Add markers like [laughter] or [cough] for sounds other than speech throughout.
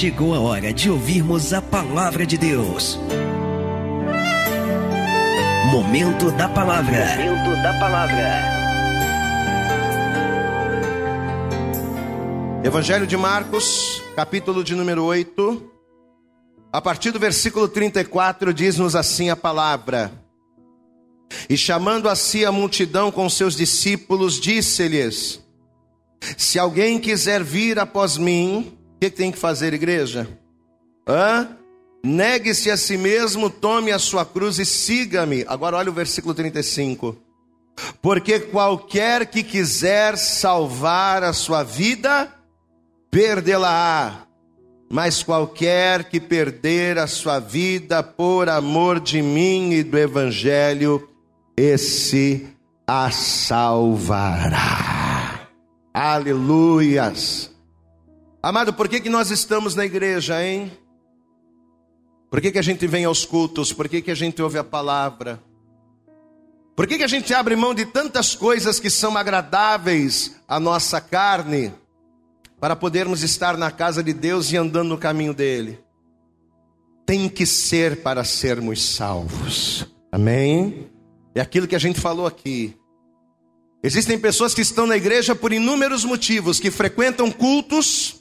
chegou a hora de ouvirmos a palavra de Deus. Momento da palavra. Momento da palavra. Evangelho de Marcos, capítulo de número 8. A partir do versículo 34 diz-nos assim a palavra: E chamando a si a multidão com seus discípulos, disse-lhes: Se alguém quiser vir após mim, o que tem que fazer, igreja? Negue-se a si mesmo, tome a sua cruz e siga-me. Agora olha o versículo 35. Porque qualquer que quiser salvar a sua vida, perdê-la-á. Mas qualquer que perder a sua vida por amor de mim e do evangelho, esse a salvará. Aleluias. Amado, por que, que nós estamos na igreja, hein? Por que, que a gente vem aos cultos? Por que, que a gente ouve a palavra? Por que, que a gente abre mão de tantas coisas que são agradáveis à nossa carne, para podermos estar na casa de Deus e andando no caminho dele? Tem que ser para sermos salvos, amém? É aquilo que a gente falou aqui. Existem pessoas que estão na igreja por inúmeros motivos, que frequentam cultos,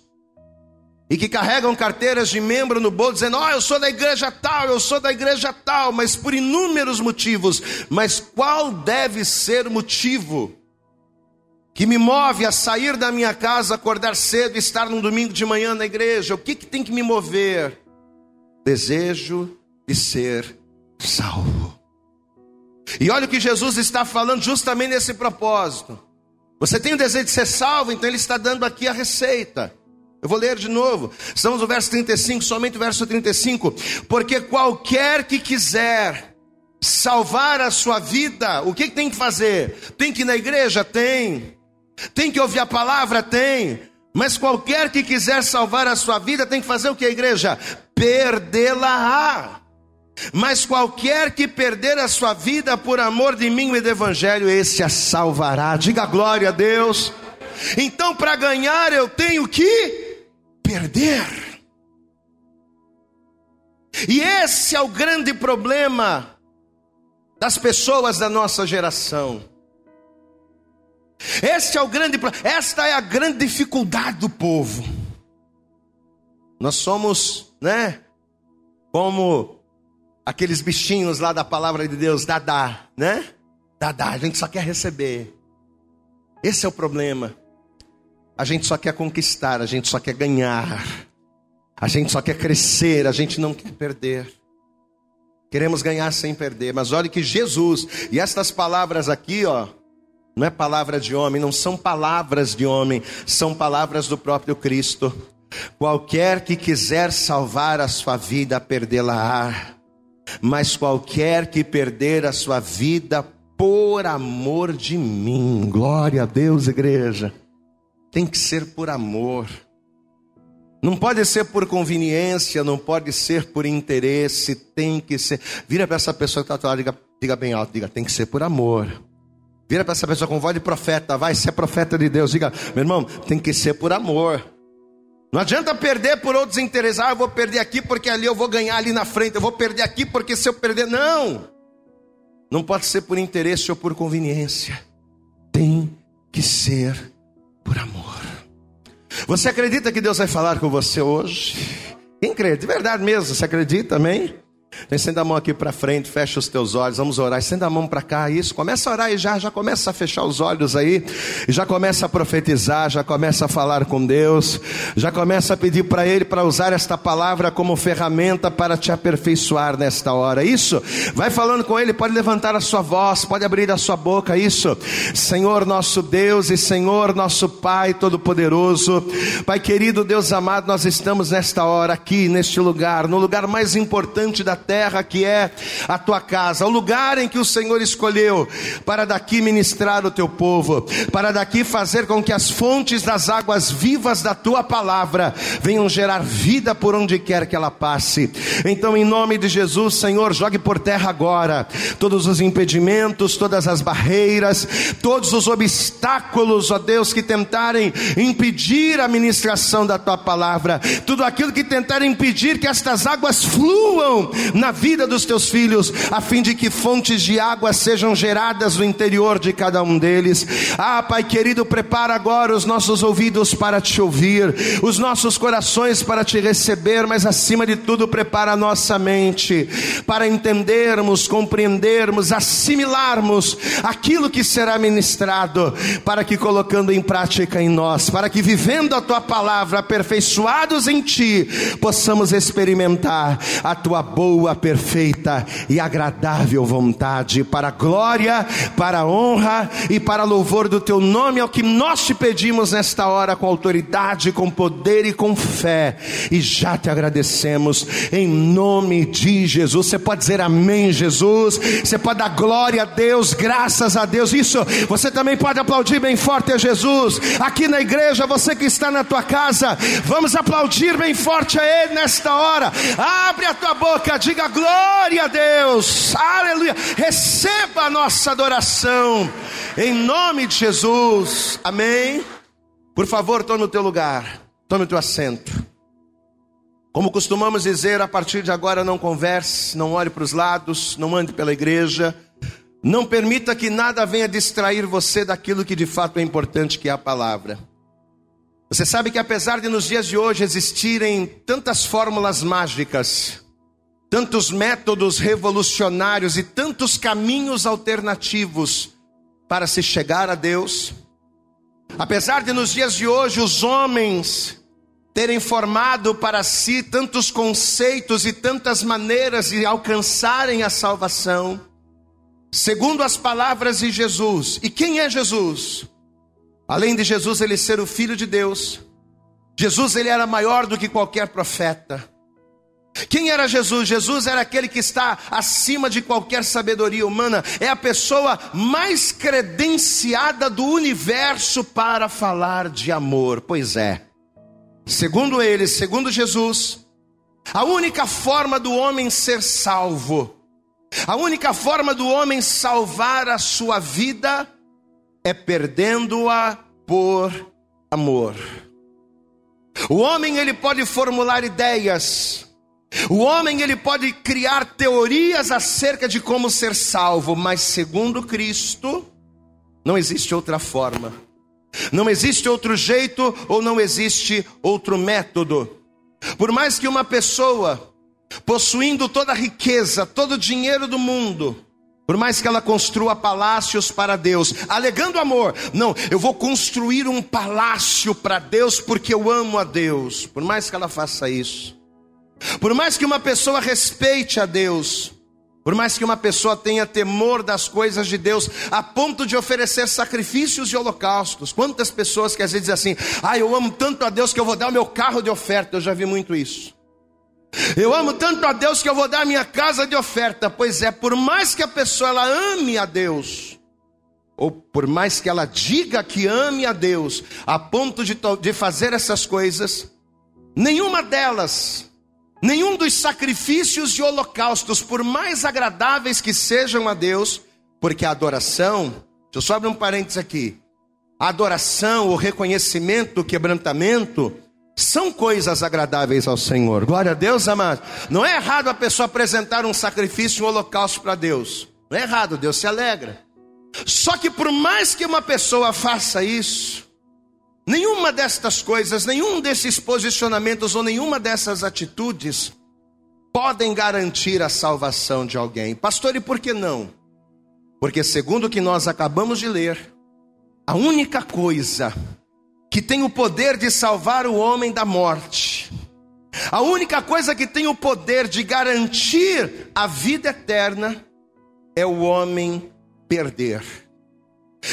e que carregam carteiras de membro no bolso, dizendo: Oh, eu sou da igreja tal, eu sou da igreja tal, mas por inúmeros motivos. Mas qual deve ser o motivo que me move a sair da minha casa, acordar cedo e estar num domingo de manhã na igreja? O que, que tem que me mover? Desejo de ser salvo. E olha o que Jesus está falando justamente nesse propósito. Você tem o desejo de ser salvo, então Ele está dando aqui a receita. Eu vou ler de novo. Estamos no verso 35, somente o verso 35. Porque qualquer que quiser salvar a sua vida, o que, que tem que fazer? Tem que ir na igreja? Tem. Tem que ouvir a palavra? Tem. Mas qualquer que quiser salvar a sua vida, tem que fazer o que, igreja? Perdê-la-á. Mas qualquer que perder a sua vida por amor de mim e do evangelho, esse a salvará. Diga glória a Deus. Então, para ganhar, eu tenho que perder. E esse é o grande problema das pessoas da nossa geração. Este é o grande, esta é a grande dificuldade do povo. Nós somos, né, como aqueles bichinhos lá da palavra de Deus, dadá, né? Dadá, a gente só quer receber. Esse é o problema. A gente só quer conquistar, a gente só quer ganhar, a gente só quer crescer, a gente não quer perder. Queremos ganhar sem perder, mas olhe que Jesus, e estas palavras aqui, ó, não é palavra de homem, não são palavras de homem, são palavras do próprio Cristo. Qualquer que quiser salvar a sua vida, perdê-la-á. Mas qualquer que perder a sua vida por amor de mim, glória a Deus, igreja tem que ser por amor. Não pode ser por conveniência, não pode ser por interesse, tem que ser. Vira para essa pessoa que está lá, diga, diga bem alto, diga, tem que ser por amor. Vira para essa pessoa com voz de profeta, vai ser profeta de Deus, diga, meu irmão, tem que ser por amor. Não adianta perder por outros interesses, ah, eu vou perder aqui porque ali eu vou ganhar ali na frente, eu vou perder aqui porque se eu perder, não. Não pode ser por interesse ou por conveniência. Tem que ser por amor. Você acredita que Deus vai falar com você hoje? Quem crê? De verdade mesmo, você acredita, amém? Estenda a mão aqui para frente, fecha os teus olhos, vamos orar. Estenda a mão para cá, isso. Começa a orar e já, já começa a fechar os olhos aí, já começa a profetizar, já começa a falar com Deus, já começa a pedir para Ele para usar esta palavra como ferramenta para te aperfeiçoar nesta hora. Isso. Vai falando com Ele, pode levantar a sua voz, pode abrir a sua boca. Isso. Senhor nosso Deus e Senhor nosso Pai Todo-Poderoso, Pai querido, Deus amado, nós estamos nesta hora aqui, neste lugar, no lugar mais importante da terra que é a tua casa, o lugar em que o Senhor escolheu para daqui ministrar o teu povo, para daqui fazer com que as fontes das águas vivas da tua palavra venham gerar vida por onde quer que ela passe. Então, em nome de Jesus, Senhor, jogue por terra agora todos os impedimentos, todas as barreiras, todos os obstáculos, ó Deus, que tentarem impedir a ministração da tua palavra, tudo aquilo que tentarem impedir que estas águas fluam na vida dos teus filhos, a fim de que fontes de água sejam geradas no interior de cada um deles. Ah, Pai querido, prepara agora os nossos ouvidos para te ouvir, os nossos corações para te receber, mas acima de tudo, prepara a nossa mente para entendermos, compreendermos, assimilarmos aquilo que será ministrado, para que colocando em prática em nós, para que vivendo a tua palavra, aperfeiçoados em ti, possamos experimentar a tua boa, perfeita e agradável vontade, para glória, para honra e para louvor do teu nome, é o que nós te pedimos nesta hora, com autoridade, com poder e com fé, e já te agradecemos, em nome de Jesus. Você pode dizer amém, Jesus, você pode dar glória a Deus, graças a Deus, isso você também pode aplaudir bem forte a Jesus, aqui na igreja, você que está na tua casa, vamos aplaudir bem forte a Ele nesta hora, abre a tua boca, diga glória a Deus, aleluia, receba a nossa adoração, em nome de Jesus, amém. Por favor, tome o teu lugar, tome o teu assento. Como costumamos dizer, a partir de agora não converse, não olhe para os lados, não ande pela igreja, não permita que nada venha distrair você daquilo que de fato é importante, que é a palavra. Você sabe que apesar de nos dias de hoje existirem tantas fórmulas mágicas, tantos métodos revolucionários e tantos caminhos alternativos para se chegar a Deus, apesar de nos dias de hoje os homens terem formado para si tantos conceitos e tantas maneiras de alcançarem a salvação, segundo as palavras de Jesus. E quem é Jesus? Além de Jesus ele ser o filho de Deus, Jesus ele era maior do que qualquer profeta. Quem era Jesus? Jesus era aquele que está acima de qualquer sabedoria humana, é a pessoa mais credenciada do universo para falar de amor. Pois é. Segundo ele, segundo Jesus, a única forma do homem ser salvo, a única forma do homem salvar a sua vida é perdendo-a por amor. O homem ele pode formular ideias, o homem ele pode criar teorias acerca de como ser salvo, mas segundo Cristo, não existe outra forma. Não existe outro jeito ou não existe outro método. Por mais que uma pessoa possuindo toda a riqueza, todo o dinheiro do mundo, por mais que ela construa palácios para Deus, alegando amor, não, eu vou construir um palácio para Deus porque eu amo a Deus. Por mais que ela faça isso, por mais que uma pessoa respeite a Deus, por mais que uma pessoa tenha temor das coisas de Deus, a ponto de oferecer sacrifícios e holocaustos. Quantas pessoas que às vezes dizem assim: ah, eu amo tanto a Deus que eu vou dar o meu carro de oferta. Eu já vi muito isso. Eu amo tanto a Deus que eu vou dar a minha casa de oferta. Pois é, por mais que a pessoa ela ame a Deus, ou por mais que ela diga que ame a Deus, a ponto de, de fazer essas coisas, nenhuma delas, nenhum dos sacrifícios e holocaustos, por mais agradáveis que sejam a Deus, porque a adoração, deixa eu só abrir um parênteses aqui, a adoração, o reconhecimento, o quebrantamento, são coisas agradáveis ao Senhor. Glória a Deus, amado. Não é errado a pessoa apresentar um sacrifício, um holocausto para Deus. Não é errado, Deus se alegra. Só que por mais que uma pessoa faça isso, nenhuma destas coisas, nenhum desses posicionamentos ou nenhuma dessas atitudes podem garantir a salvação de alguém. Pastor, e por que não? Porque segundo o que nós acabamos de ler, a única coisa que tem o poder de salvar o homem da morte. A única coisa que tem o poder de garantir a vida eterna é o homem perder.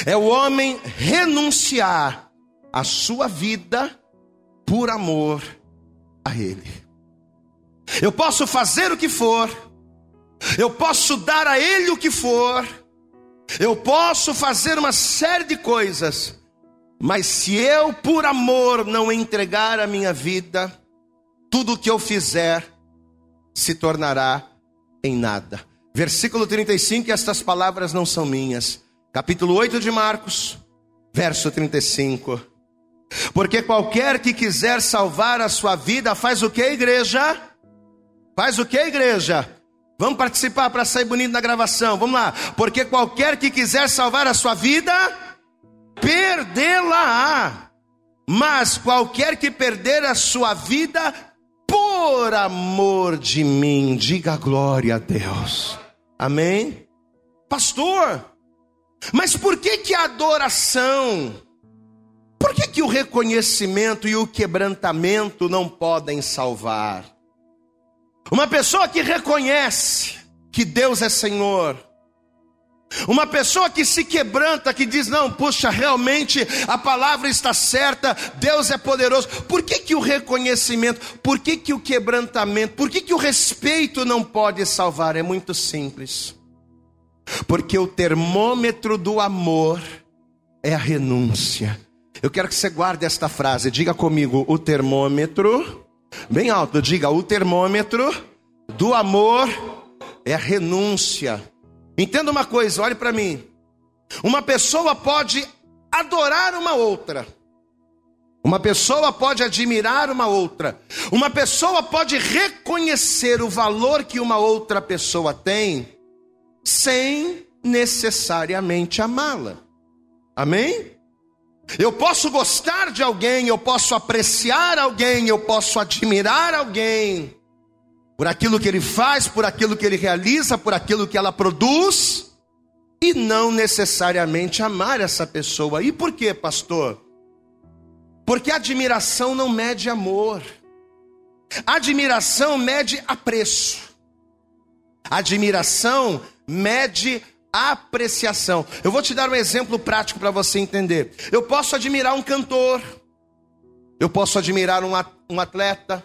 É o homem renunciar à sua vida por amor a ele. Eu posso fazer o que for, eu posso dar a Ele o que for, eu posso fazer uma série de coisas, mas se eu, por amor, não entregar a minha vida, tudo o que eu fizer se tornará em nada. Versículo 35, estas palavras não são minhas. Capítulo 8 de Marcos, verso 35. Porque qualquer que quiser salvar a sua vida, faz o que, igreja? Faz o que, igreja? Vamos participar para sair bonito na gravação. Vamos lá. Porque qualquer que quiser salvar a sua vida, perdê-la-á. Mas qualquer que perder a sua vida, por amor de mim, diga glória a Deus. Amém? Pastor, mas por que que a adoração, por que que o reconhecimento e o quebrantamento não podem salvar? Uma pessoa que reconhece que Deus é Senhor, uma pessoa que se quebranta, que diz: Não, puxa, realmente a palavra está certa, Deus é poderoso. Por que, que o reconhecimento, por que, que o quebrantamento, por que, que o respeito não pode salvar? É muito simples. Porque o termômetro do amor é a renúncia. Eu quero que você guarde esta frase, diga comigo: o termômetro, bem alto, diga: o termômetro do amor é a renúncia. Entenda uma coisa, olhe para mim. Uma pessoa pode adorar uma outra. Uma pessoa pode admirar uma outra. Uma pessoa pode reconhecer o valor que uma outra pessoa tem sem necessariamente amá-la. Amém? Eu posso gostar de alguém, eu posso apreciar alguém, eu posso admirar alguém, por aquilo que ele faz, por aquilo que ele realiza, por aquilo que ela produz, e não necessariamente amar essa pessoa. E por quê, pastor? Porque admiração não mede amor, admiração mede apreço, admiração mede apreciação. Eu vou te dar um exemplo prático para você entender. Eu posso admirar um cantor, eu posso admirar um atleta,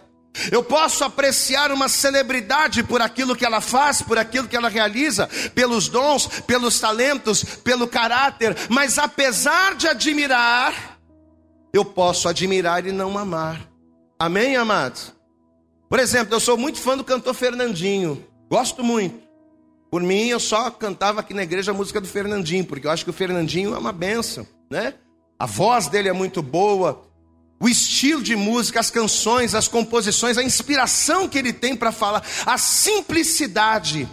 eu posso apreciar uma celebridade por aquilo que ela faz, por aquilo que ela realiza, pelos dons, pelos talentos, pelo caráter, mas apesar de admirar, eu posso admirar e não amar. Amém, amados? Por exemplo, eu sou muito fã do cantor Fernandinho, gosto muito. Por mim, eu só cantava aqui na igreja a música do Fernandinho, porque eu acho que o Fernandinho é uma benção, né? A voz dele é muito boa, o estilo de música, as canções, as composições, a inspiração que ele tem para falar, a simplicidade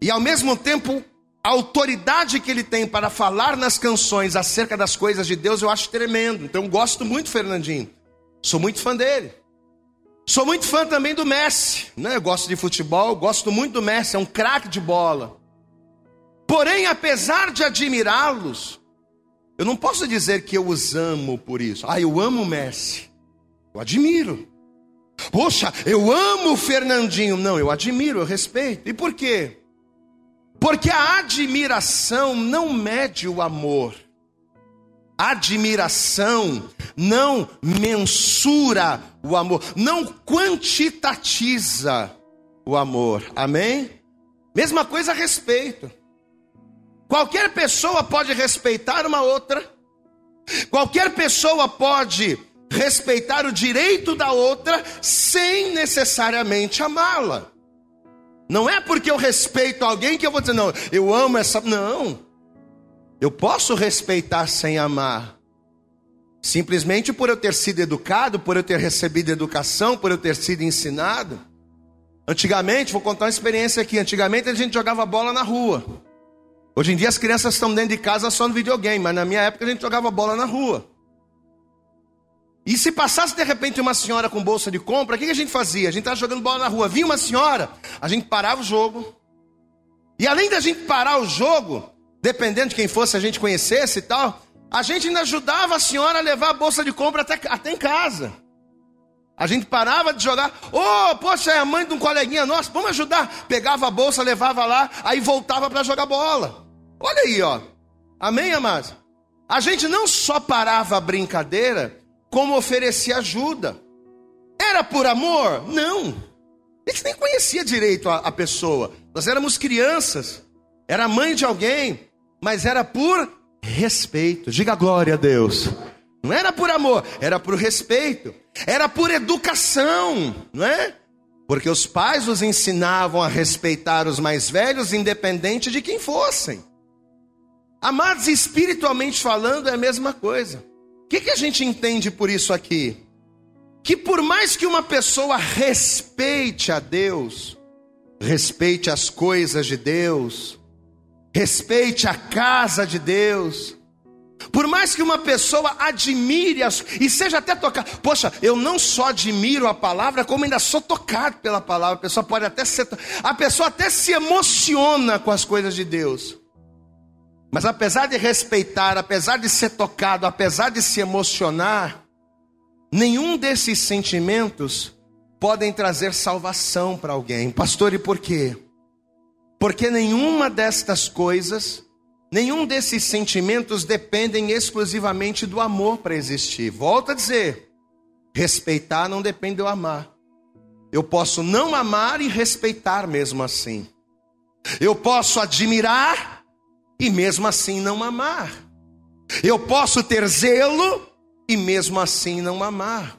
e ao mesmo tempo a autoridade que ele tem para falar nas canções acerca das coisas de Deus, eu acho tremendo. Então eu gosto muito do Fernandinho. Sou muito fã dele. Sou muito fã também do Messi, né? Eu gosto de futebol, gosto muito do Messi, é um craque de bola. Porém, apesar de admirá-los, eu não posso dizer que eu os amo por isso. Ah, eu amo o Messi. Eu admiro. Poxa, eu amo o Fernandinho. Não, eu admiro, eu respeito. E por quê? Porque a admiração não mede o amor. Admiração não mensura o amor, não quantitatiza o amor. Amém? Mesma coisa a respeito. Qualquer pessoa pode respeitar uma outra, qualquer pessoa pode respeitar o direito da outra sem necessariamente amá-la. Não é porque eu respeito alguém que eu vou dizer, não, eu amo essa. Não. Eu posso respeitar sem amar. Simplesmente por eu ter sido educado, por eu ter recebido educação, por eu ter sido ensinado. Antigamente, vou contar uma experiência aqui. Antigamente a gente jogava bola na rua. Hoje em dia as crianças estão dentro de casa só no videogame, mas na minha época a gente jogava bola na rua. E se passasse de repente uma senhora com bolsa de compra, o que a gente fazia? A gente estava jogando bola na rua, vinha uma senhora, a gente parava o jogo. E além da gente parar o jogo, dependendo de quem fosse a gente conhecesse e tal, a gente ainda ajudava a senhora a levar a bolsa de compra até, até em casa. A gente parava de jogar, ô, oh, poxa, é a mãe de um coleguinha nosso, vamos ajudar. Pegava a bolsa, levava lá, aí voltava para jogar bola. Olha aí, ó. Amém, amados? A gente não só parava a brincadeira, como oferecia ajuda. Era por amor? Não. A gente nem conhecia direito a, a pessoa. Nós éramos crianças. Era mãe de alguém, mas era por respeito. Diga glória a Deus. Não era por amor, era por respeito. Era por educação, não é? Porque os pais os ensinavam a respeitar os mais velhos, independente de quem fossem. Amados, espiritualmente falando, é a mesma coisa. O que, que a gente entende por isso aqui? Que por mais que uma pessoa respeite a Deus, respeite as coisas de Deus, respeite a casa de Deus, por mais que uma pessoa admire as, e seja até tocado, poxa, eu não só admiro a palavra, como ainda sou tocado pela palavra. A pessoa pode até ser, a pessoa até se emociona com as coisas de Deus. Mas apesar de respeitar, apesar de ser tocado, apesar de se emocionar, nenhum desses sentimentos podem trazer salvação para alguém. Pastor, e por quê? Porque nenhuma destas coisas Nenhum desses sentimentos dependem exclusivamente do amor para existir. Volto a dizer: respeitar não depende do amar. Eu posso não amar e respeitar mesmo assim. Eu posso admirar e mesmo assim não amar. Eu posso ter zelo e mesmo assim não amar.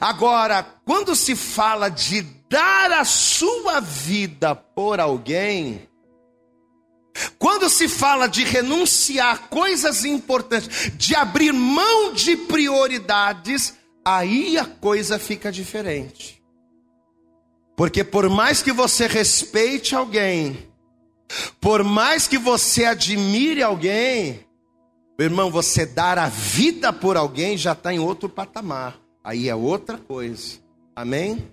Agora, quando se fala de dar a sua vida por alguém, quando se fala de renunciar coisas importantes, de abrir mão de prioridades, aí a coisa fica diferente. Porque por mais que você respeite alguém, por mais que você admire alguém, meu irmão, você dar a vida por alguém já está em outro patamar. Aí é outra coisa. Amém?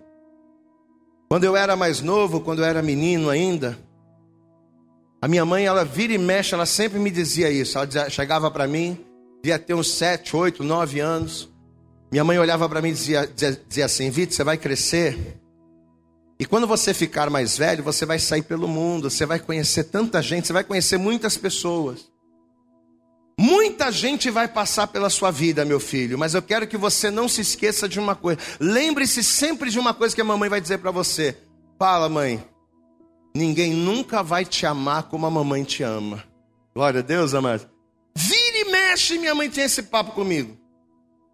Quando eu era mais novo, quando eu era menino ainda, a minha mãe, ela vira e mexe, ela sempre me dizia isso. Ela dizia, chegava para mim, devia ter uns sete, oito, nove anos. Minha mãe olhava para mim e dizia, dizia, dizia assim: Vitor, você vai crescer. E quando você ficar mais velho, você vai sair pelo mundo, você vai conhecer tanta gente, você vai conhecer muitas pessoas. Muita gente vai passar pela sua vida, meu filho, mas eu quero que você não se esqueça de uma coisa. Lembre-se sempre de uma coisa que a mamãe vai dizer para você. Fala, mãe, Ninguém nunca vai te amar como a mamãe te ama. Glória a Deus, amado. Vira e mexe, minha mãe tinha esse papo comigo.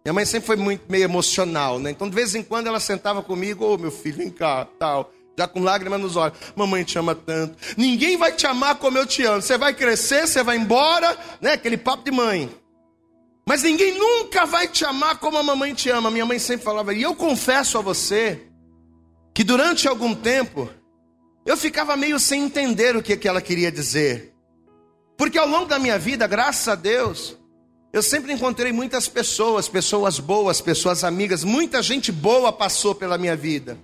Minha mãe sempre foi muito meio emocional, né? Então, de vez em quando, ela sentava comigo, ô oh, meu filho, vem cá, tal. Já com lágrimas nos olhos. Mamãe te ama tanto. Ninguém vai te amar como eu te amo. Você vai crescer, você vai embora, né? Aquele papo de mãe. Mas ninguém nunca vai te amar como a mamãe te ama. Minha mãe sempre falava, e eu confesso a você, que durante algum tempo, eu ficava meio sem entender o que, que ela queria dizer. Porque ao longo da minha vida, graças a Deus, eu sempre encontrei muitas pessoas, pessoas boas, pessoas amigas, muita gente boa passou pela minha vida.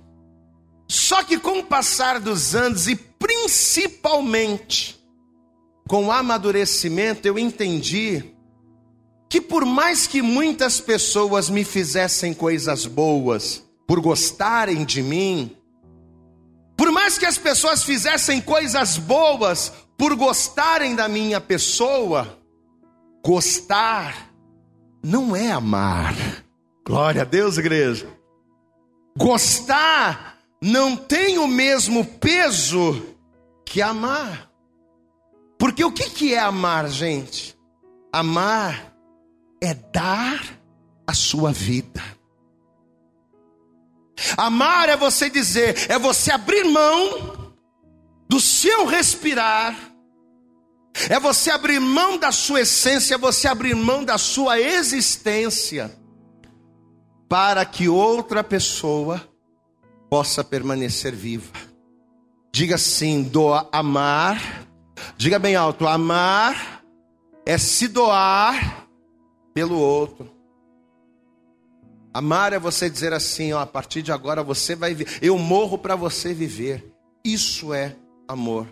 Só que com o passar dos anos e principalmente com o amadurecimento, eu entendi que por mais que muitas pessoas me fizessem coisas boas, por gostarem de mim, por mais que as pessoas fizessem coisas boas por gostarem da minha pessoa, gostar não é amar. Glória a Deus, igreja. Gostar não tem o mesmo peso que amar. Porque o que é amar, gente? Amar é dar a sua vida. Amar é você dizer, é você abrir mão do seu respirar, é você abrir mão da sua essência, é você abrir mão da sua existência, para que outra pessoa possa permanecer viva. Diga assim: doa, amar, diga bem alto: amar é se doar pelo outro. Amar é você dizer assim, ó, a partir de agora você vai viver. Eu morro para você viver. Isso é amor.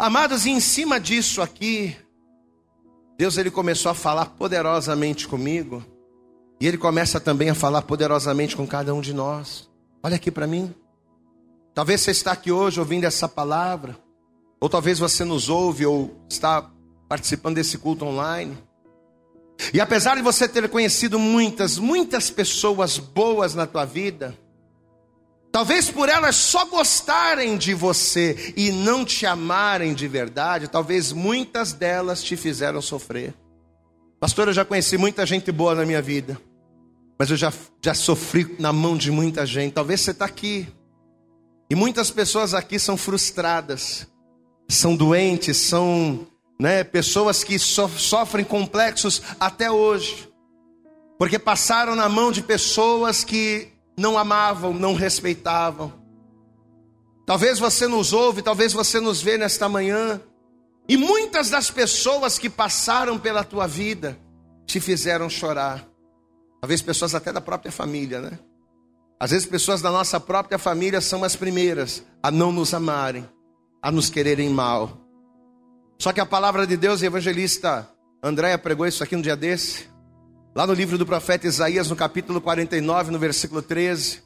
Amados, e em cima disso aqui, Deus ele começou a falar poderosamente comigo. E ele começa também a falar poderosamente com cada um de nós. Olha aqui para mim. Talvez você está aqui hoje ouvindo essa palavra, ou talvez você nos ouve ou está participando desse culto online. E apesar de você ter conhecido muitas, muitas pessoas boas na tua vida, Talvez por elas só gostarem de você e não te amarem de verdade, talvez muitas delas te fizeram sofrer. Pastor, eu já conheci muita gente boa na minha vida, mas eu já, já sofri na mão de muita gente. Talvez você está aqui, e muitas pessoas aqui são frustradas, são doentes, são né, pessoas que so, sofrem complexos até hoje, porque passaram na mão de pessoas que não amavam, não respeitavam. Talvez você nos ouve, talvez você nos vê nesta manhã, e muitas das pessoas que passaram pela tua vida te fizeram chorar. Talvez pessoas até da própria família, né? Às vezes pessoas da nossa própria família são as primeiras a não nos amarem, a nos quererem mal. Só que a palavra de Deus, o evangelista Andréia pregou isso aqui um dia desse. Lá no livro do profeta Isaías, no capítulo 49, no versículo 13.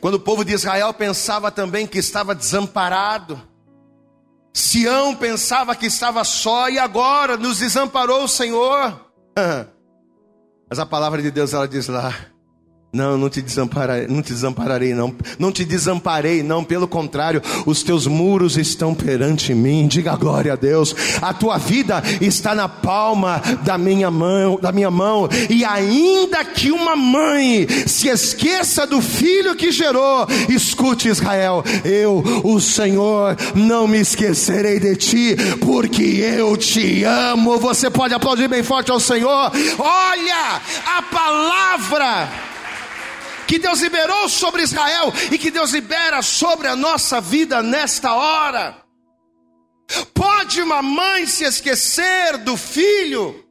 Quando o povo de Israel pensava também que estava desamparado, Sião pensava que estava só e agora nos desamparou o Senhor. [laughs] Mas a palavra de Deus ela diz lá: não, não te desampararei, não te desampararei, não. Não te desamparei, não. Pelo contrário, os teus muros estão perante mim. Diga glória a Deus. A tua vida está na palma da minha mão, da minha mão. E ainda que uma mãe se esqueça do filho que gerou, escute Israel, eu, o Senhor, não me esquecerei de ti, porque eu te amo. Você pode aplaudir bem forte ao Senhor. Olha a palavra que Deus liberou sobre Israel e que Deus libera sobre a nossa vida nesta hora. Pode uma mãe se esquecer do filho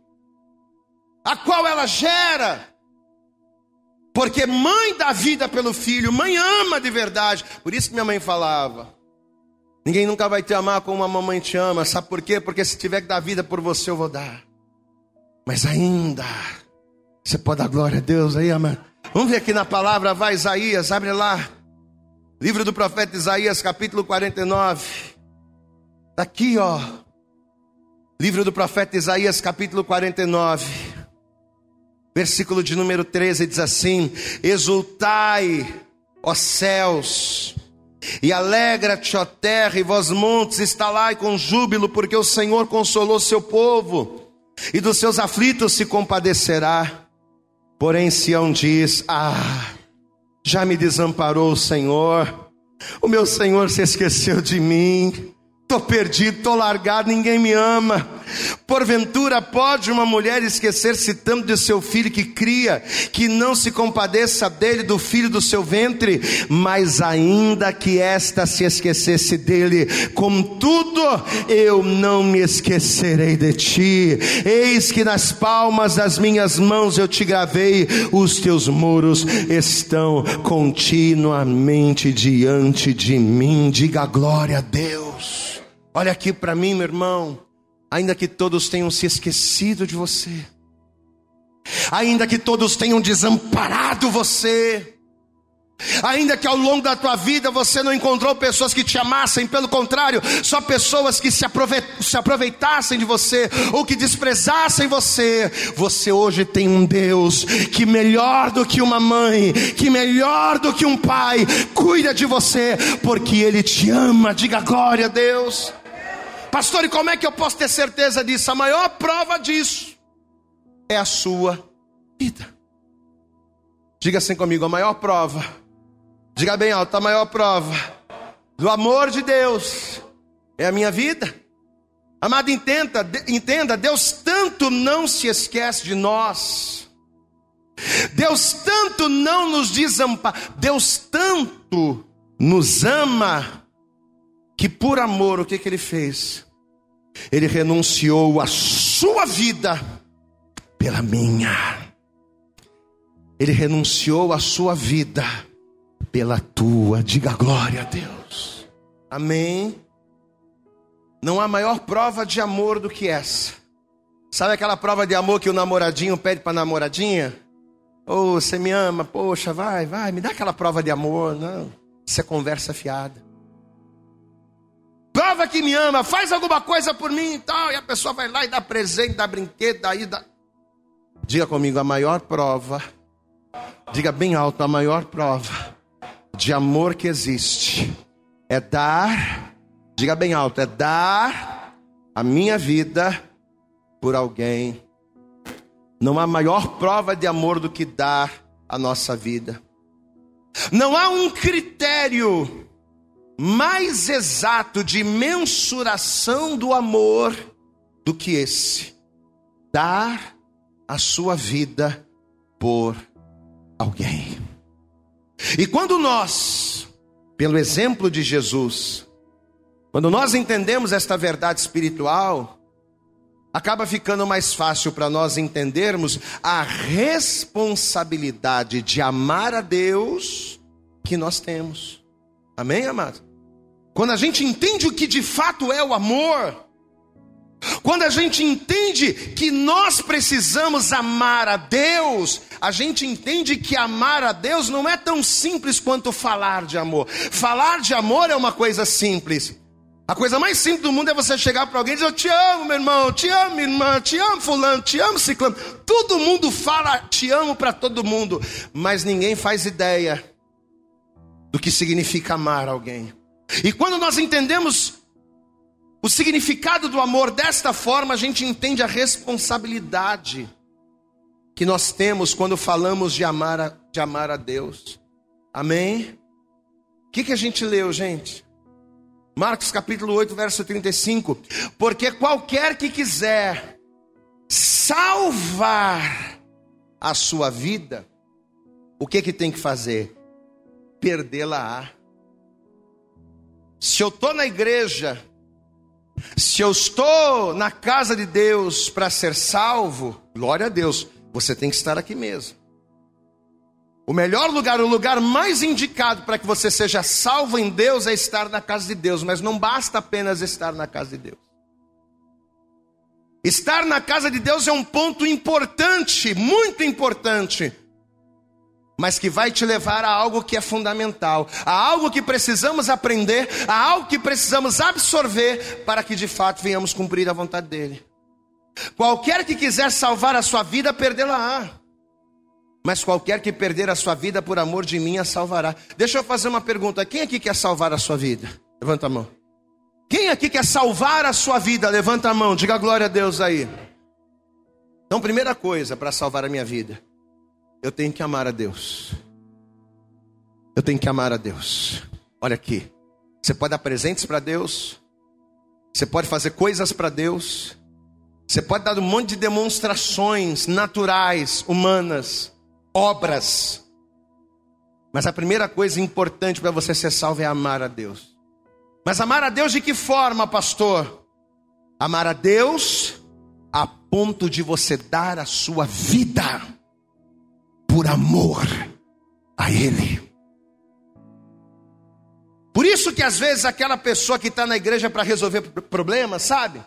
a qual ela gera? Porque mãe dá vida pelo filho, mãe ama de verdade. Por isso que minha mãe falava: Ninguém nunca vai te amar como uma mamãe te ama. Sabe por quê? Porque se tiver que dar vida por você, eu vou dar. Mas ainda, você pode dar glória a Deus aí, amém? Vamos ver aqui na palavra, vai Isaías, abre lá. Livro do profeta Isaías, capítulo 49. Está aqui, ó. Livro do profeta Isaías, capítulo 49. Versículo de número 13 diz assim: Exultai, ó céus, e alegra-te, ó terra, e vós montes, estalai com júbilo, porque o Senhor consolou seu povo, e dos seus aflitos se compadecerá. Porém, Sião diz: Ah, já me desamparou o Senhor, o meu Senhor se esqueceu de mim. Estou perdido, estou largado, ninguém me ama. Porventura pode uma mulher esquecer-se tanto de seu filho que cria, que não se compadeça dele, do filho do seu ventre, mas ainda que esta se esquecesse dele, contudo eu não me esquecerei de ti. Eis que nas palmas das minhas mãos eu te gravei, os teus muros estão continuamente diante de mim. Diga glória a Deus. Olha aqui para mim, meu irmão. Ainda que todos tenham se esquecido de você, ainda que todos tenham desamparado você, Ainda que ao longo da tua vida você não encontrou pessoas que te amassem, pelo contrário, só pessoas que se aproveitassem de você ou que desprezassem você, você hoje tem um Deus que melhor do que uma mãe, que melhor do que um pai, cuida de você, porque Ele te ama. Diga glória a Deus. Pastor, e como é que eu posso ter certeza disso? A maior prova disso é a sua vida. Diga assim comigo: a maior prova, diga bem alto, a maior prova do amor de Deus é a minha vida. Amado, entenda, entenda, Deus tanto não se esquece de nós. Deus tanto não nos desampara, Deus tanto nos ama que por amor, o que, que ele fez? Ele renunciou a sua vida pela minha. Ele renunciou a sua vida pela tua. Diga glória a Deus. Amém. Não há maior prova de amor do que essa. Sabe aquela prova de amor que o namoradinho pede para a namoradinha? Oh, você me ama, poxa, vai, vai, me dá aquela prova de amor. Não, isso é conversa fiada prova que me ama, faz alguma coisa por mim e tal. E a pessoa vai lá e dá presente, dá brinquedo, daí dá. Diga comigo, a maior prova, diga bem alto, a maior prova de amor que existe é dar, diga bem alto, é dar a minha vida por alguém. Não há maior prova de amor do que dar a nossa vida. Não há um critério mais exato de mensuração do amor do que esse: dar a sua vida por alguém. E quando nós, pelo exemplo de Jesus, quando nós entendemos esta verdade espiritual, acaba ficando mais fácil para nós entendermos a responsabilidade de amar a Deus que nós temos. Amém, amado? Quando a gente entende o que de fato é o amor, quando a gente entende que nós precisamos amar a Deus, a gente entende que amar a Deus não é tão simples quanto falar de amor. Falar de amor é uma coisa simples. A coisa mais simples do mundo é você chegar para alguém e dizer: Eu te amo, meu irmão, te amo, minha irmã, te amo, Fulano, te amo, Ciclano. Todo mundo fala te amo para todo mundo, mas ninguém faz ideia do que significa amar alguém. E quando nós entendemos o significado do amor desta forma, a gente entende a responsabilidade que nós temos quando falamos de amar a, de amar a Deus. Amém? O que, que a gente leu, gente? Marcos capítulo 8, verso 35. Porque qualquer que quiser salvar a sua vida, o que que tem que fazer? Perdê-la. Se eu estou na igreja, se eu estou na casa de Deus para ser salvo, glória a Deus, você tem que estar aqui mesmo. O melhor lugar, o lugar mais indicado para que você seja salvo em Deus é estar na casa de Deus, mas não basta apenas estar na casa de Deus. Estar na casa de Deus é um ponto importante, muito importante, mas que vai te levar a algo que é fundamental, a algo que precisamos aprender, a algo que precisamos absorver para que de fato venhamos cumprir a vontade dEle. Qualquer que quiser salvar a sua vida, perdê-la-á. Mas qualquer que perder a sua vida por amor de mim a salvará. Deixa eu fazer uma pergunta: quem aqui quer salvar a sua vida? Levanta a mão. Quem aqui quer salvar a sua vida? Levanta a mão, diga glória a Deus aí. Então, primeira coisa para salvar a minha vida, eu tenho que amar a Deus. Eu tenho que amar a Deus. Olha aqui. Você pode dar presentes para Deus. Você pode fazer coisas para Deus. Você pode dar um monte de demonstrações naturais, humanas obras. Mas a primeira coisa importante para você ser salvo é amar a Deus. Mas amar a Deus de que forma, pastor? Amar a Deus a ponto de você dar a sua vida por amor a Ele. Por isso que às vezes aquela pessoa que está na igreja para resolver problemas, sabe?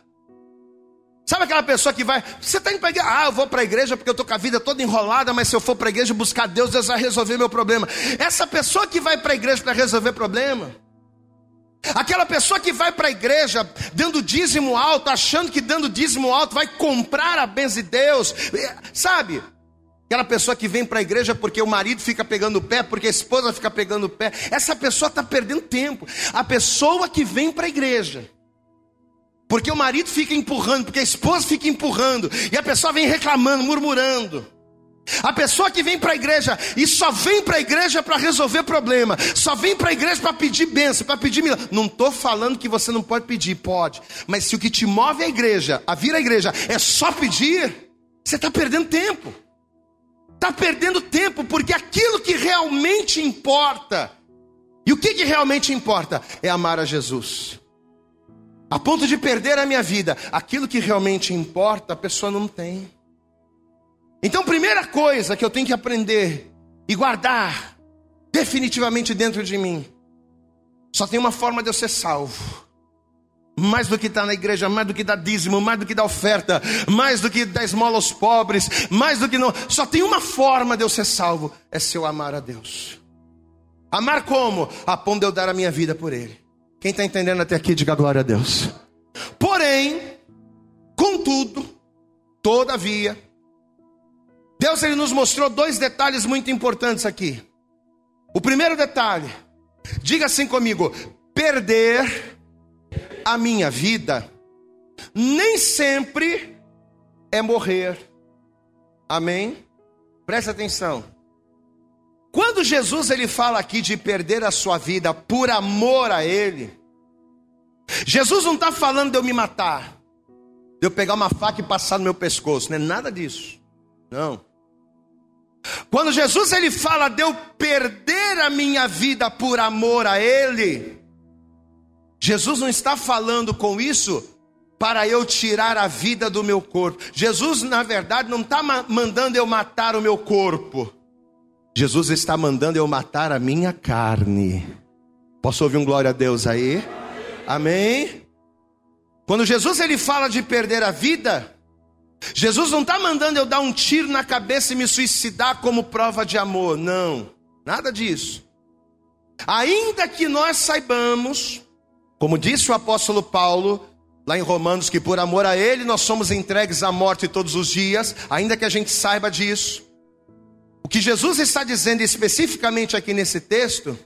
Sabe aquela pessoa que vai, você está indo para igreja, ah, eu vou para a igreja porque eu estou com a vida toda enrolada, mas se eu for para a igreja buscar Deus, Deus vai resolver meu problema. Essa pessoa que vai para a igreja para resolver problema, aquela pessoa que vai para a igreja dando dízimo alto, achando que dando dízimo alto vai comprar a benção de Deus, é, sabe? Aquela pessoa que vem para a igreja porque o marido fica pegando o pé, porque a esposa fica pegando o pé, essa pessoa está perdendo tempo. A pessoa que vem para a igreja porque o marido fica empurrando, porque a esposa fica empurrando, e a pessoa vem reclamando, murmurando. A pessoa que vem para a igreja e só vem para a igreja para resolver problema, só vem para a igreja para pedir bênção, para pedir milagre. Não estou falando que você não pode pedir, pode. Mas se o que te move a igreja, a vir à igreja, é só pedir, você está perdendo tempo. Está perdendo tempo, porque aquilo que realmente importa, e o que, que realmente importa? É amar a Jesus a ponto de perder a minha vida, aquilo que realmente importa, a pessoa não tem. Então, primeira coisa que eu tenho que aprender e guardar definitivamente dentro de mim, só tem uma forma de eu ser salvo. Mais do que estar tá na igreja, mais do que dar dízimo, mais do que dar oferta, mais do que dar esmola aos pobres, mais do que não. Só tem uma forma de eu ser salvo: é se eu amar a Deus. Amar como? A ponto de eu dar a minha vida por Ele. Quem está entendendo até aqui, diga glória a Deus. Porém, contudo, todavia, Deus ele nos mostrou dois detalhes muito importantes aqui. O primeiro detalhe, diga assim comigo: perder a minha vida nem sempre é morrer. Amém? Presta atenção. Quando Jesus ele fala aqui de perder a sua vida por amor a ele, Jesus não está falando de eu me matar, de eu pegar uma faca e passar no meu pescoço, não é nada disso. Não. Quando Jesus ele fala de eu perder a minha vida por amor a ele, Jesus não está falando com isso para eu tirar a vida do meu corpo. Jesus, na verdade, não está mandando eu matar o meu corpo. Jesus está mandando eu matar a minha carne. Posso ouvir um glória a Deus aí? Amém? Quando Jesus ele fala de perder a vida, Jesus não está mandando eu dar um tiro na cabeça e me suicidar como prova de amor. Não, nada disso. Ainda que nós saibamos, como disse o apóstolo Paulo, lá em Romanos, que por amor a Ele nós somos entregues à morte todos os dias, ainda que a gente saiba disso. O que Jesus está dizendo especificamente aqui nesse texto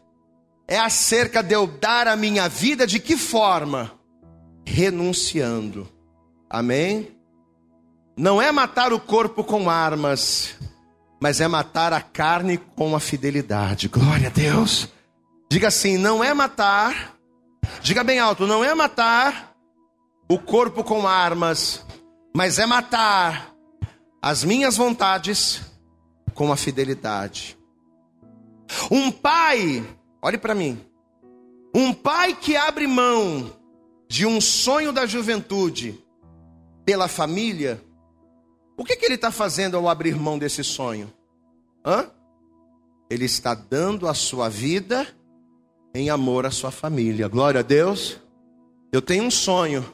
é acerca de eu dar a minha vida de que forma? Renunciando. Amém? Não é matar o corpo com armas, mas é matar a carne com a fidelidade. Glória a Deus. Diga assim: não é matar, diga bem alto, não é matar o corpo com armas, mas é matar as minhas vontades com a fidelidade. Um pai, olhe para mim, um pai que abre mão de um sonho da juventude pela família, o que, que ele está fazendo ao abrir mão desse sonho? Hã? Ele está dando a sua vida em amor à sua família. Glória a Deus. Eu tenho um sonho.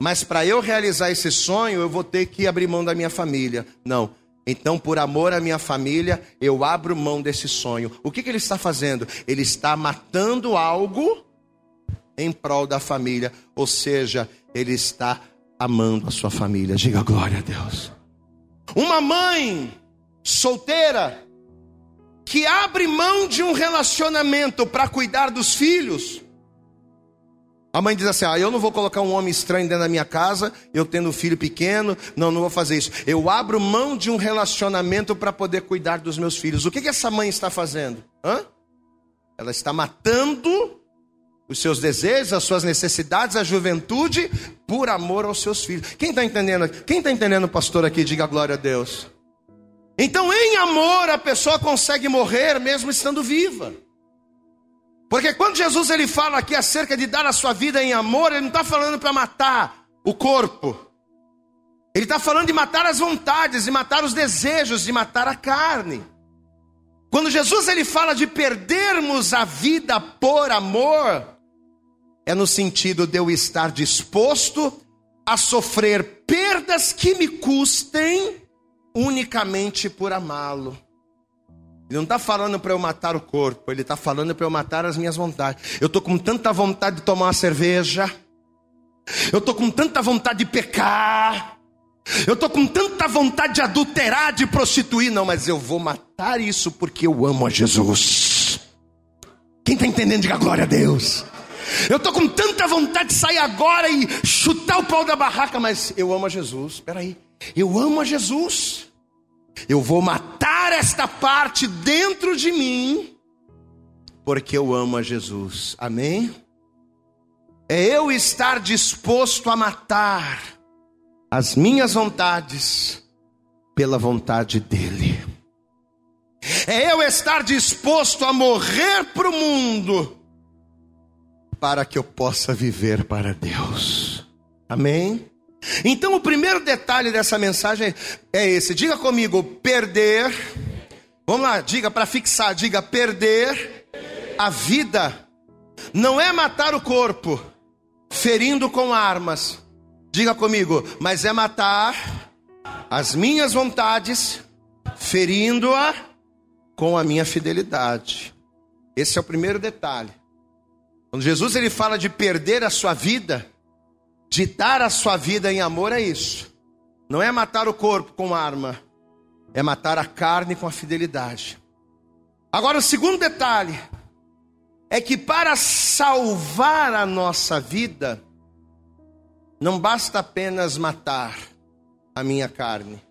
Mas para eu realizar esse sonho, eu vou ter que abrir mão da minha família. Não. Então, por amor à minha família, eu abro mão desse sonho. O que, que ele está fazendo? Ele está matando algo em prol da família. Ou seja, ele está amando a sua família. Diga glória a Deus. Uma mãe solteira que abre mão de um relacionamento para cuidar dos filhos a mãe diz assim: Ah, eu não vou colocar um homem estranho dentro da minha casa, eu tendo um filho pequeno, não, não vou fazer isso. Eu abro mão de um relacionamento para poder cuidar dos meus filhos. O que, que essa mãe está fazendo? Hã? Ela está matando os seus desejos, as suas necessidades, a juventude, por amor aos seus filhos. Quem está entendendo? Quem está entendendo, pastor, aqui? Diga glória a Deus. Então, em amor, a pessoa consegue morrer mesmo estando viva. Porque quando Jesus ele fala aqui acerca de dar a sua vida em amor, ele não está falando para matar o corpo. Ele está falando de matar as vontades, de matar os desejos, de matar a carne. Quando Jesus ele fala de perdermos a vida por amor, é no sentido de eu estar disposto a sofrer perdas que me custem unicamente por amá-lo. Ele não está falando para eu matar o corpo, ele está falando para eu matar as minhas vontades. Eu estou com tanta vontade de tomar uma cerveja, eu estou com tanta vontade de pecar, eu estou com tanta vontade de adulterar, de prostituir. Não, mas eu vou matar isso porque eu amo a Jesus. Quem está entendendo, diga glória a Deus. Eu estou com tanta vontade de sair agora e chutar o pau da barraca, mas eu amo a Jesus. Espera aí, eu amo a Jesus. Eu vou matar esta parte dentro de mim, porque eu amo a Jesus. Amém? É eu estar disposto a matar as minhas vontades pela vontade dEle. É eu estar disposto a morrer para o mundo para que eu possa viver para Deus. Amém? Então, o primeiro detalhe dessa mensagem é esse. Diga comigo, perder. Vamos lá, diga para fixar, diga perder a vida não é matar o corpo ferindo com armas. Diga comigo, mas é matar as minhas vontades ferindo-a com a minha fidelidade. Esse é o primeiro detalhe. Quando Jesus ele fala de perder a sua vida, de dar a sua vida em amor é isso. Não é matar o corpo com arma, é matar a carne com a fidelidade. Agora, o segundo detalhe é que para salvar a nossa vida, não basta apenas matar a minha carne,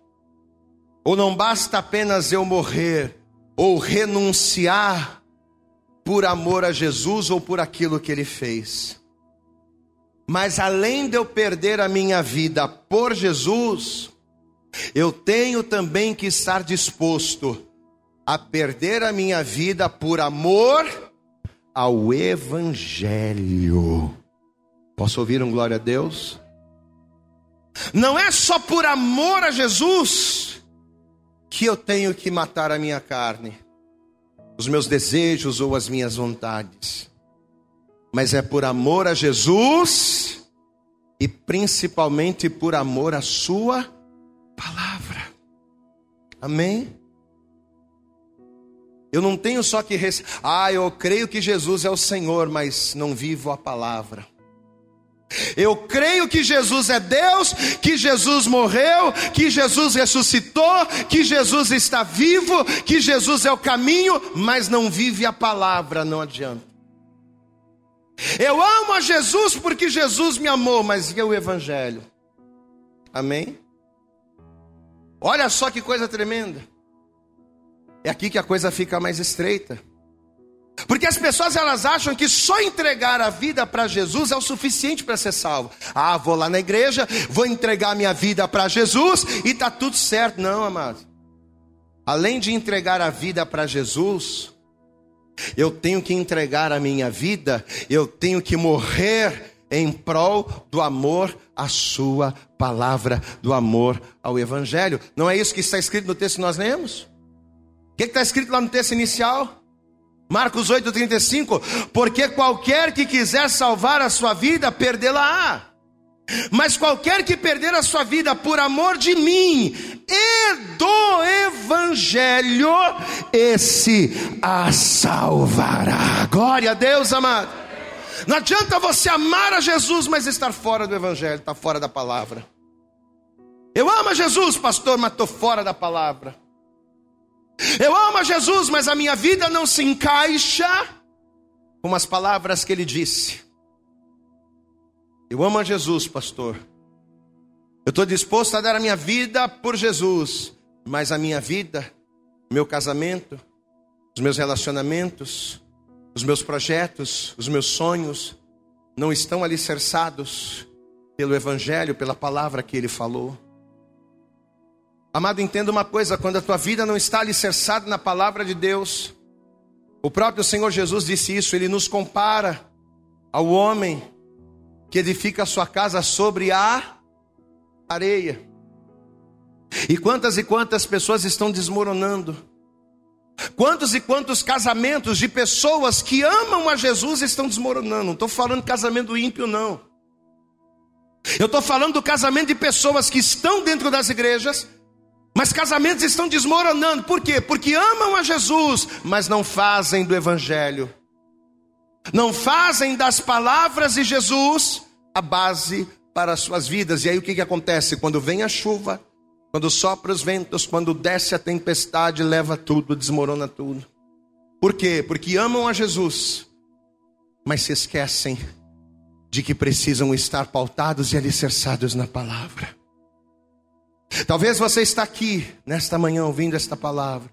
ou não basta apenas eu morrer, ou renunciar por amor a Jesus ou por aquilo que ele fez. Mas além de eu perder a minha vida por Jesus, eu tenho também que estar disposto a perder a minha vida por amor ao Evangelho. Posso ouvir um glória a Deus? Não é só por amor a Jesus que eu tenho que matar a minha carne, os meus desejos ou as minhas vontades, mas é por amor a Jesus e principalmente por amor à Sua palavra. Amém? Eu não tenho só que. Rece... Ah, eu creio que Jesus é o Senhor, mas não vivo a palavra. Eu creio que Jesus é Deus, que Jesus morreu, que Jesus ressuscitou, que Jesus está vivo, que Jesus é o caminho, mas não vive a palavra, não adianta. Eu amo a Jesus porque Jesus me amou, mas e o Evangelho? Amém? Olha só que coisa tremenda. É aqui que a coisa fica mais estreita. Porque as pessoas elas acham que só entregar a vida para Jesus é o suficiente para ser salvo. Ah, vou lá na igreja, vou entregar minha vida para Jesus e tá tudo certo. Não, amado. Além de entregar a vida para Jesus, eu tenho que entregar a minha vida, eu tenho que morrer em prol do amor à sua palavra, do amor ao evangelho. Não é isso que está escrito no texto que nós lemos? O que está escrito lá no texto inicial? Marcos 8,35: Porque qualquer que quiser salvar a sua vida, perdê-la-á. Mas qualquer que perder a sua vida por amor de mim e do Evangelho, esse a salvará. Glória a Deus, amado. Não adianta você amar a Jesus, mas estar fora do Evangelho, estar fora da palavra. Eu amo a Jesus, pastor, mas estou fora da palavra. Eu amo a Jesus, mas a minha vida não se encaixa com as palavras que ele disse. Eu amo a Jesus, pastor. Eu estou disposto a dar a minha vida por Jesus, mas a minha vida, meu casamento, os meus relacionamentos, os meus projetos, os meus sonhos, não estão alicerçados pelo Evangelho, pela palavra que ele falou. Amado, entenda uma coisa: quando a tua vida não está alicerçada na palavra de Deus, o próprio Senhor Jesus disse isso, ele nos compara ao homem que edifica a sua casa sobre a areia. E quantas e quantas pessoas estão desmoronando? Quantos e quantos casamentos de pessoas que amam a Jesus estão desmoronando? Não estou falando casamento ímpio, não. Eu estou falando do casamento de pessoas que estão dentro das igrejas, mas casamentos estão desmoronando, por quê? Porque amam a Jesus, mas não fazem do Evangelho, não fazem das palavras de Jesus a base para as suas vidas. E aí o que, que acontece? Quando vem a chuva, quando sopra os ventos, quando desce a tempestade, leva tudo, desmorona tudo. Por quê? Porque amam a Jesus, mas se esquecem de que precisam estar pautados e alicerçados na palavra. Talvez você está aqui nesta manhã ouvindo esta palavra.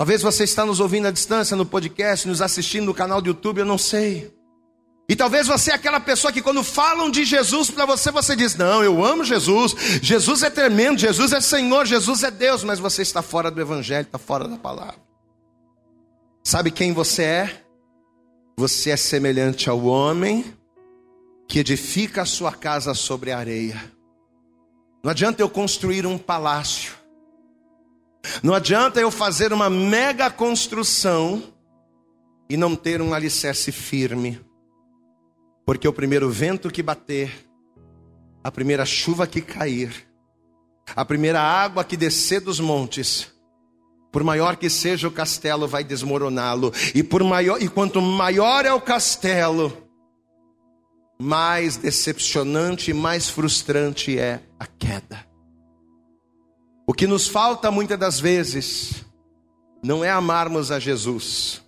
Talvez você está nos ouvindo à distância no podcast, nos assistindo no canal do YouTube, eu não sei. E talvez você é aquela pessoa que quando falam de Jesus para você, você diz: "Não, eu amo Jesus. Jesus é tremendo, Jesus é Senhor, Jesus é Deus", mas você está fora do evangelho, está fora da palavra. Sabe quem você é? Você é semelhante ao homem que edifica a sua casa sobre a areia. Não adianta eu construir um palácio. Não adianta eu fazer uma mega construção e não ter um alicerce firme. Porque o primeiro vento que bater, a primeira chuva que cair, a primeira água que descer dos montes, por maior que seja o castelo, vai desmoroná-lo. E por maior, e quanto maior é o castelo, mais decepcionante e mais frustrante é a queda. O que nos falta muitas das vezes não é amarmos a Jesus.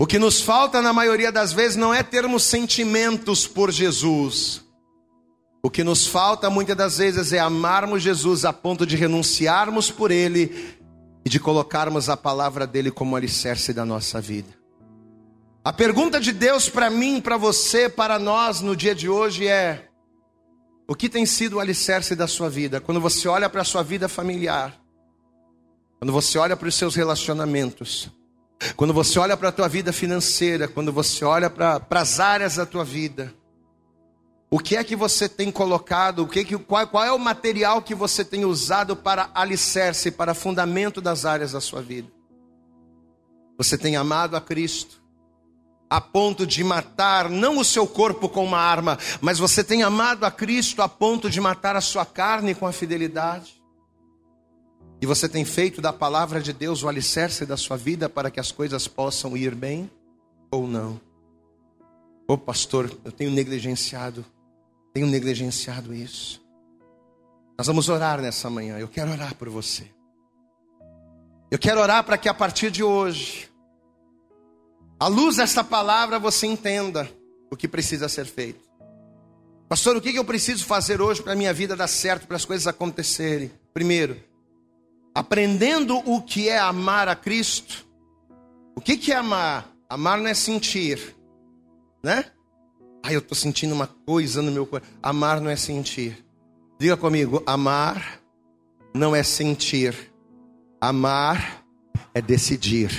O que nos falta na maioria das vezes não é termos sentimentos por Jesus. O que nos falta muitas das vezes é amarmos Jesus a ponto de renunciarmos por Ele e de colocarmos a palavra dele como alicerce da nossa vida. A pergunta de Deus para mim, para você, para nós no dia de hoje é: o que tem sido o alicerce da sua vida? Quando você olha para a sua vida familiar, quando você olha para os seus relacionamentos, quando você olha para a tua vida financeira, quando você olha para, as áreas da tua vida, o que é que você tem colocado? O que, que qual, qual é o material que você tem usado para alicerce, para fundamento das áreas da sua vida? Você tem amado a Cristo a ponto de matar não o seu corpo com uma arma, mas você tem amado a Cristo a ponto de matar a sua carne com a fidelidade? E você tem feito da palavra de Deus o alicerce da sua vida para que as coisas possam ir bem ou não? Ô oh, pastor, eu tenho negligenciado tenho negligenciado isso. Nós vamos orar nessa manhã. Eu quero orar por você. Eu quero orar para que a partir de hoje, à luz desta palavra, você entenda o que precisa ser feito. Pastor, o que eu preciso fazer hoje para a minha vida dar certo, para as coisas acontecerem? Primeiro, aprendendo o que é amar a Cristo. O que é amar? Amar não é sentir, né? Ai, eu estou sentindo uma coisa no meu coração. Amar não é sentir. Diga comigo: amar não é sentir. Amar é decidir.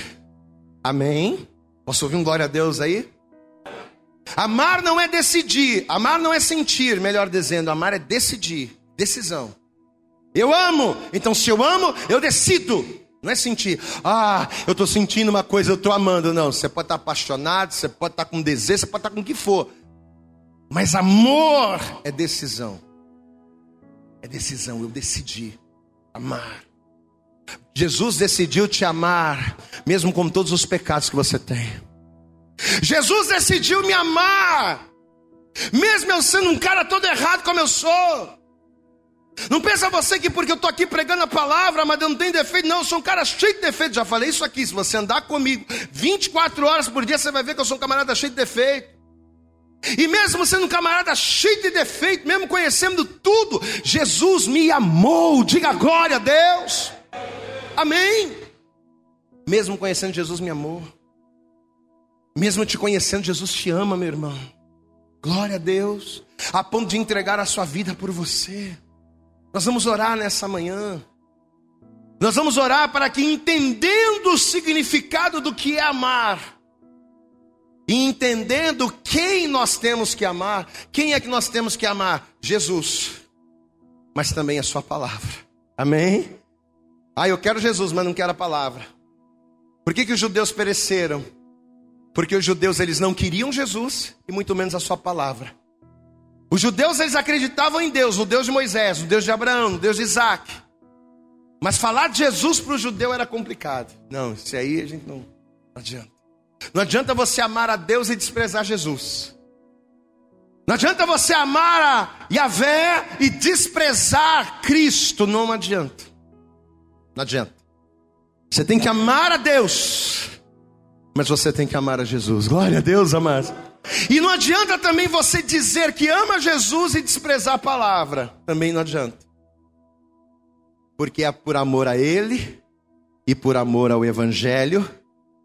Amém? Posso ouvir um glória a Deus aí? Amar não é decidir, amar não é sentir, melhor dizendo, amar é decidir, decisão. Eu amo, então se eu amo, eu decido. Não é sentir, ah, eu estou sentindo uma coisa, eu estou amando. Não, você pode estar apaixonado, você pode estar com desejo, você pode estar com o que for. Mas amor é decisão. É decisão, eu decidi amar. Jesus decidiu te amar, mesmo com todos os pecados que você tem. Jesus decidiu me amar, mesmo eu sendo um cara todo errado como eu sou. Não pensa você que porque eu estou aqui pregando a palavra, mas eu não tenho defeito. Não, eu sou um cara cheio de defeito. Já falei isso aqui. Se você andar comigo 24 horas por dia, você vai ver que eu sou um camarada cheio de defeito. E mesmo sendo um camarada cheio de defeito, mesmo conhecendo tudo, Jesus me amou. Diga glória a Deus. Amém. Mesmo conhecendo Jesus me amou. Mesmo te conhecendo, Jesus te ama, meu irmão. Glória a Deus. A ponto de entregar a sua vida por você. Nós vamos orar nessa manhã. Nós vamos orar para que, entendendo o significado do que é amar, e entendendo quem nós temos que amar, quem é que nós temos que amar? Jesus, mas também a Sua palavra, amém? Ah, eu quero Jesus, mas não quero a palavra. Por que, que os judeus pereceram? Porque os judeus eles não queriam Jesus e muito menos a Sua palavra. Os judeus eles acreditavam em Deus, no Deus de Moisés, no Deus de Abraão, no Deus de Isaac. Mas falar de Jesus para o judeu era complicado. Não, isso aí a gente não, não adianta. Não adianta você amar a Deus e desprezar Jesus. Não adianta você amar a Yahvé e desprezar Cristo. Não adianta. Não adianta. Você tem que amar a Deus, mas você tem que amar a Jesus. Glória a Deus, amados. E não adianta também você dizer que ama Jesus e desprezar a palavra. Também não adianta. Porque é por amor a Ele e por amor ao Evangelho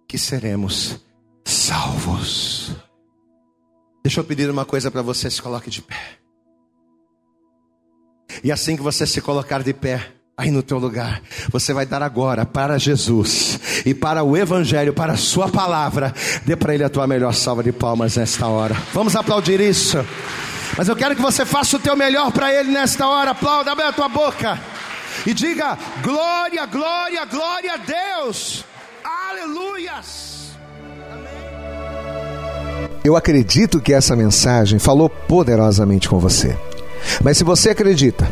que seremos salvos. Deixa eu pedir uma coisa para você, se coloque de pé. E assim que você se colocar de pé, aí no teu lugar, você vai dar agora para Jesus e para o Evangelho, para a Sua palavra. Dê para Ele a tua melhor salva de palmas nesta hora. Vamos aplaudir isso. Mas eu quero que você faça o teu melhor para Ele nesta hora. Aplauda, abre a tua boca e diga: glória, glória, glória a Deus. Aleluias! Eu acredito que essa mensagem falou poderosamente com você. Mas se você acredita